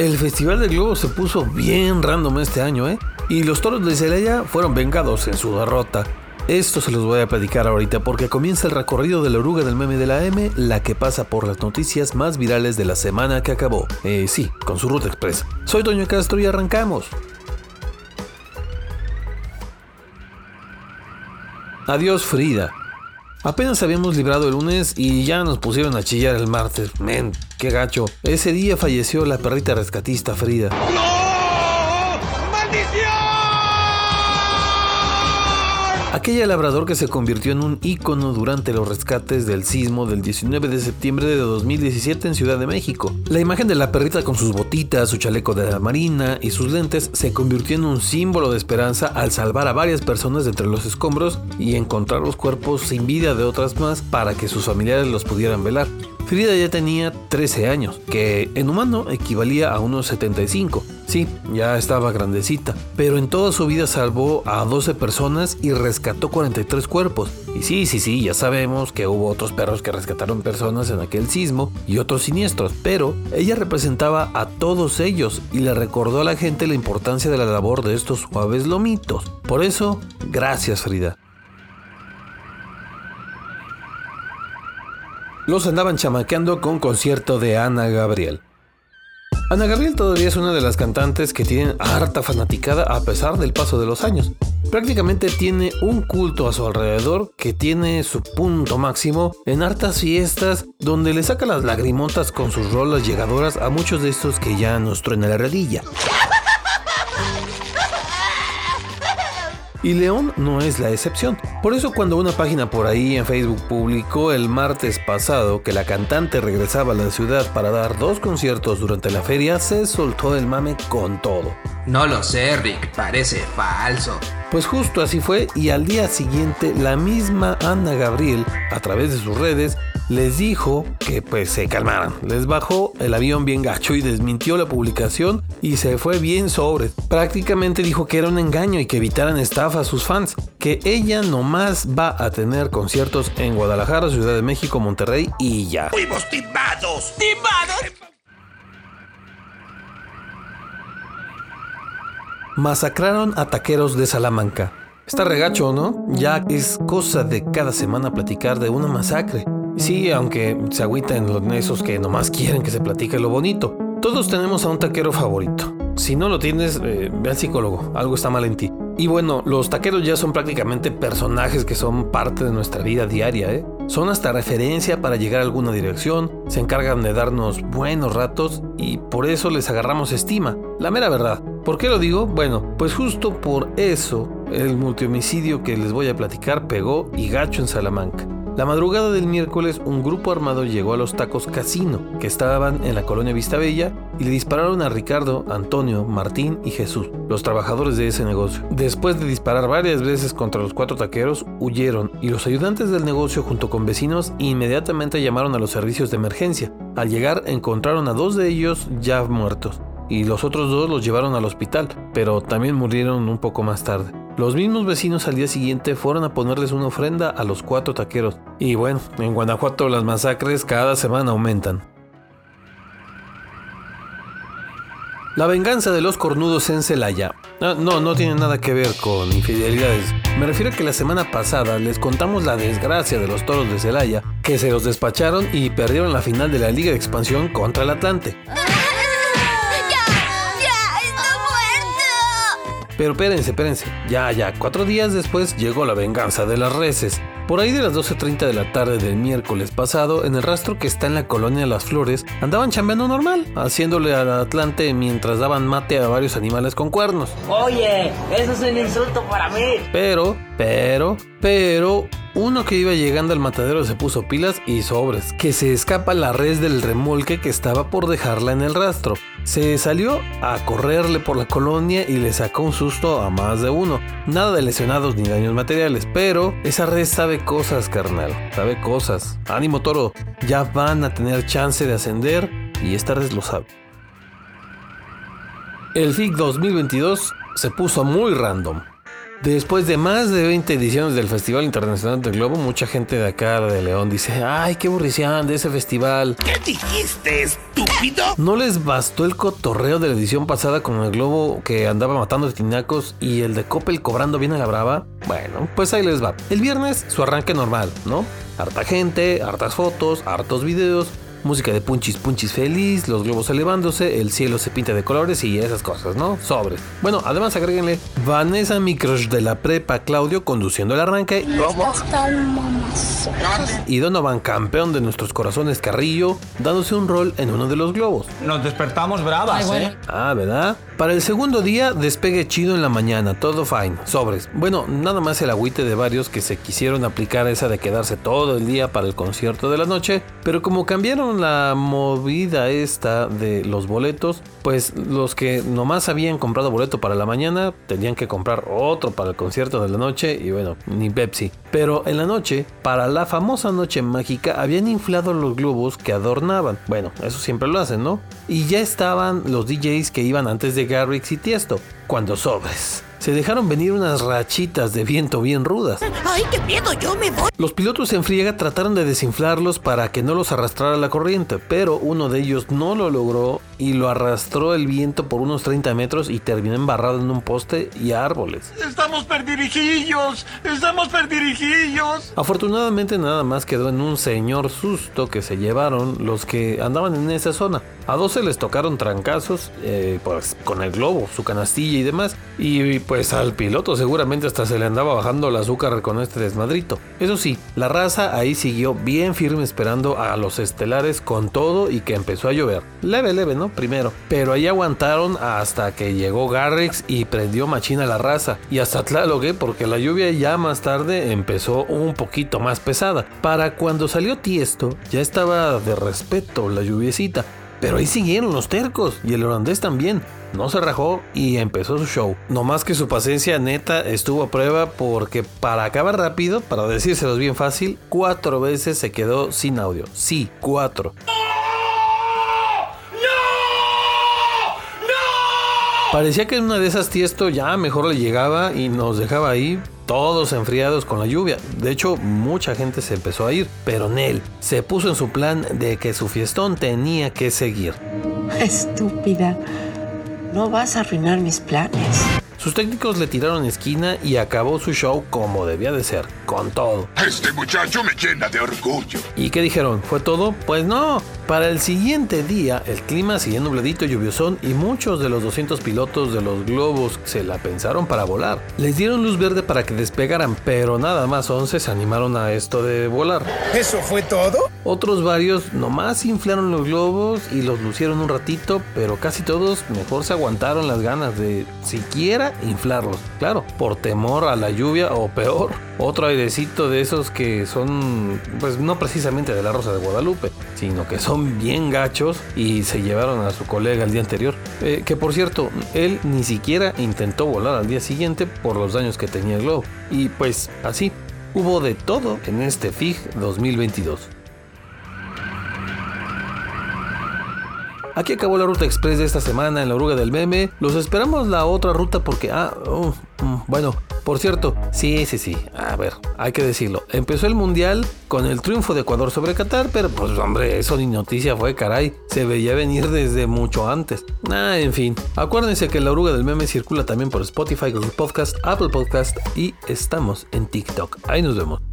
El Festival del Globo se puso bien random este año, ¿eh? Y los toros de Celaya fueron vengados en su derrota. Esto se los voy a platicar ahorita porque comienza el recorrido de la oruga del meme de la M, la que pasa por las noticias más virales de la semana que acabó. Eh, sí, con su ruta express. Soy Toño Castro y arrancamos. Adiós Frida. Apenas habíamos librado el lunes y ya nos pusieron a chillar el martes. Men, qué gacho. Ese día falleció la perrita rescatista Frida. Aquella labrador que se convirtió en un ícono durante los rescates del sismo del 19 de septiembre de 2017 en Ciudad de México. La imagen de la perrita con sus botitas, su chaleco de la marina y sus lentes se convirtió en un símbolo de esperanza al salvar a varias personas de entre los escombros y encontrar los cuerpos sin vida de otras más para que sus familiares los pudieran velar. Frida ya tenía 13 años, que en humano equivalía a unos 75. Sí, ya estaba grandecita, pero en toda su vida salvó a 12 personas y rescató 43 cuerpos. Y sí, sí, sí, ya sabemos que hubo otros perros que rescataron personas en aquel sismo y otros siniestros, pero ella representaba a todos ellos y le recordó a la gente la importancia de la labor de estos suaves lomitos. Por eso, gracias Frida. Los andaban chamaqueando con concierto de Ana Gabriel. Ana Gabriel todavía es una de las cantantes que tienen harta fanaticada a pesar del paso de los años. Prácticamente tiene un culto a su alrededor que tiene su punto máximo en hartas fiestas donde le saca las lagrimotas con sus rolas llegadoras a muchos de estos que ya nos truena la redilla. Y León no es la excepción. Por eso cuando una página por ahí en Facebook publicó el martes pasado que la cantante regresaba a la ciudad para dar dos conciertos durante la feria, se soltó el mame con todo. No lo sé, Rick, parece falso. Pues justo así fue y al día siguiente la misma Ana Gabriel, a través de sus redes, les dijo que pues se calmaran. Les bajó el avión bien gacho y desmintió la publicación y se fue bien sobre. Prácticamente dijo que era un engaño y que evitaran estafa a sus fans. Que ella nomás va a tener conciertos en Guadalajara, Ciudad de México, Monterrey y ya. ¡Fuimos timados! ¡Timados! Masacraron a taqueros de Salamanca. Está regacho, ¿no? Ya es cosa de cada semana platicar de una masacre. Sí, aunque se agüitan esos que nomás quieren que se platique lo bonito. Todos tenemos a un taquero favorito. Si no lo tienes, eh, ve al psicólogo, algo está mal en ti. Y bueno, los taqueros ya son prácticamente personajes que son parte de nuestra vida diaria, ¿eh? Son hasta referencia para llegar a alguna dirección, se encargan de darnos buenos ratos y por eso les agarramos estima. La mera verdad. ¿Por qué lo digo? Bueno, pues justo por eso el multihomicidio que les voy a platicar pegó y gacho en Salamanca. La madrugada del miércoles, un grupo armado llegó a los tacos Casino, que estaban en la colonia Vistabella, y le dispararon a Ricardo, Antonio, Martín y Jesús, los trabajadores de ese negocio. Después de disparar varias veces contra los cuatro taqueros, huyeron y los ayudantes del negocio junto con vecinos inmediatamente llamaron a los servicios de emergencia. Al llegar encontraron a dos de ellos ya muertos y los otros dos los llevaron al hospital, pero también murieron un poco más tarde. Los mismos vecinos al día siguiente fueron a ponerles una ofrenda a los cuatro taqueros. Y bueno, en Guanajuato las masacres cada semana aumentan. La venganza de los cornudos en Celaya. Ah, no, no tiene nada que ver con infidelidades. Me refiero a que la semana pasada les contamos la desgracia de los toros de Celaya, que se los despacharon y perdieron la final de la Liga de Expansión contra el Atlante. Pero espérense, espérense. Ya, ya. Cuatro días después llegó la venganza de las reses. Por ahí de las 12.30 de la tarde del miércoles pasado, en el rastro que está en la colonia Las Flores, andaban chambeando normal, haciéndole al Atlante mientras daban mate a varios animales con cuernos. Oye, eso es un insulto para mí. Pero, pero, pero, uno que iba llegando al matadero se puso pilas y sobres, que se escapa la res del remolque que estaba por dejarla en el rastro. Se salió a correrle por la colonia y le sacó un susto a más de uno. Nada de lesionados ni daños materiales, pero esa res sabe cosas, carnal. Sabe cosas. Ánimo toro, ya van a tener chance de ascender y esta res lo sabe. El FIC 2022 se puso muy random. Después de más de 20 ediciones del Festival Internacional del Globo, mucha gente de acá de León dice, ay, qué aburrición de ese festival. ¿Qué dijiste, estúpido? ¿No les bastó el cotorreo de la edición pasada con el globo que andaba matando tinacos y el de Coppel cobrando bien a la brava? Bueno, pues ahí les va. El viernes su arranque normal, ¿no? Harta gente, hartas fotos, hartos videos, música de punchis punchis feliz, los globos elevándose, el cielo se pinta de colores y esas cosas, ¿no? Sobre. Bueno, además agréguenle Vanessa, mi crush de la prepa, Claudio, conduciendo el arranque. Y Donovan, campeón de nuestros corazones Carrillo, dándose un rol en uno de los globos. Nos despertamos bravas, ¿eh? Ah, ¿verdad? Para el segundo día, despegue chido en la mañana, todo fine, sobres. Bueno, nada más el agüite de varios que se quisieron aplicar esa de quedarse todo el día para el concierto de la noche, pero como cambiaron la movida esta de los boletos, pues los que nomás habían comprado boleto para la mañana tenían que comprar otro para el concierto de la noche y bueno, ni Pepsi. Pero en la noche, para la famosa noche mágica, habían inflado los globos que adornaban. Bueno, eso siempre lo hacen, ¿no? Y ya estaban los DJs que iban antes de Garrix y Tiesto, cuando sobres. Se dejaron venir unas rachitas de viento bien rudas. ¡Ay, qué miedo! ¡Yo me voy! Los pilotos en friega trataron de desinflarlos para que no los arrastrara la corriente, pero uno de ellos no lo logró y lo arrastró el viento por unos 30 metros y terminó embarrado en un poste y árboles. ¡Estamos perdirijillos! ¡Estamos perdirijillos! Afortunadamente nada más quedó en un señor susto que se llevaron los que andaban en esa zona. A 12 les tocaron trancazos, eh, pues con el globo, su canastilla y demás. Y pues al piloto seguramente hasta se le andaba bajando el azúcar con este desmadrito. Eso sí, la raza ahí siguió bien firme esperando a los estelares con todo y que empezó a llover. Leve, leve, ¿no? Primero. Pero ahí aguantaron hasta que llegó Garrix y prendió machina la raza. Y hasta Tlaloque porque la lluvia ya más tarde empezó un poquito más pesada. Para cuando salió Tiesto ya estaba de respeto la lluviecita. Pero ahí siguieron los tercos y el holandés también. No se rajó y empezó su show. No más que su paciencia neta estuvo a prueba porque para acabar rápido, para decírselos bien fácil, cuatro veces se quedó sin audio. Sí, cuatro. Parecía que en una de esas tiesto ya mejor le llegaba y nos dejaba ahí todos enfriados con la lluvia. De hecho, mucha gente se empezó a ir, pero Nel se puso en su plan de que su fiestón tenía que seguir. Estúpida. No vas a arruinar mis planes. Sus técnicos le tiraron esquina y acabó su show como debía de ser, con todo. Este muchacho me llena de orgullo. ¿Y qué dijeron? ¿Fue todo? Pues no. Para el siguiente día, el clima seguía nubladito y lluviosón y muchos de los 200 pilotos de los globos se la pensaron para volar. Les dieron luz verde para que despegaran, pero nada más 11 se animaron a esto de volar. ¿Eso fue todo? Otros varios nomás inflaron los globos y los lucieron un ratito, pero casi todos mejor se aguantaron las ganas de siquiera inflarlos. Claro, por temor a la lluvia o peor, otro airecito de esos que son, pues no precisamente de la Rosa de Guadalupe, sino que son bien gachos y se llevaron a su colega el día anterior. Eh, que por cierto, él ni siquiera intentó volar al día siguiente por los daños que tenía el globo. Y pues así, hubo de todo en este FIG 2022. Aquí acabó la ruta express de esta semana en la oruga del meme. Los esperamos la otra ruta porque... Ah, oh, mm, bueno, por cierto, sí, sí, sí. A ver, hay que decirlo. Empezó el mundial con el triunfo de Ecuador sobre Qatar, pero pues hombre, eso ni noticia fue, caray. Se veía venir desde mucho antes. Ah, en fin. Acuérdense que la oruga del meme circula también por Spotify, Google Podcast, Apple Podcast y estamos en TikTok. Ahí nos vemos.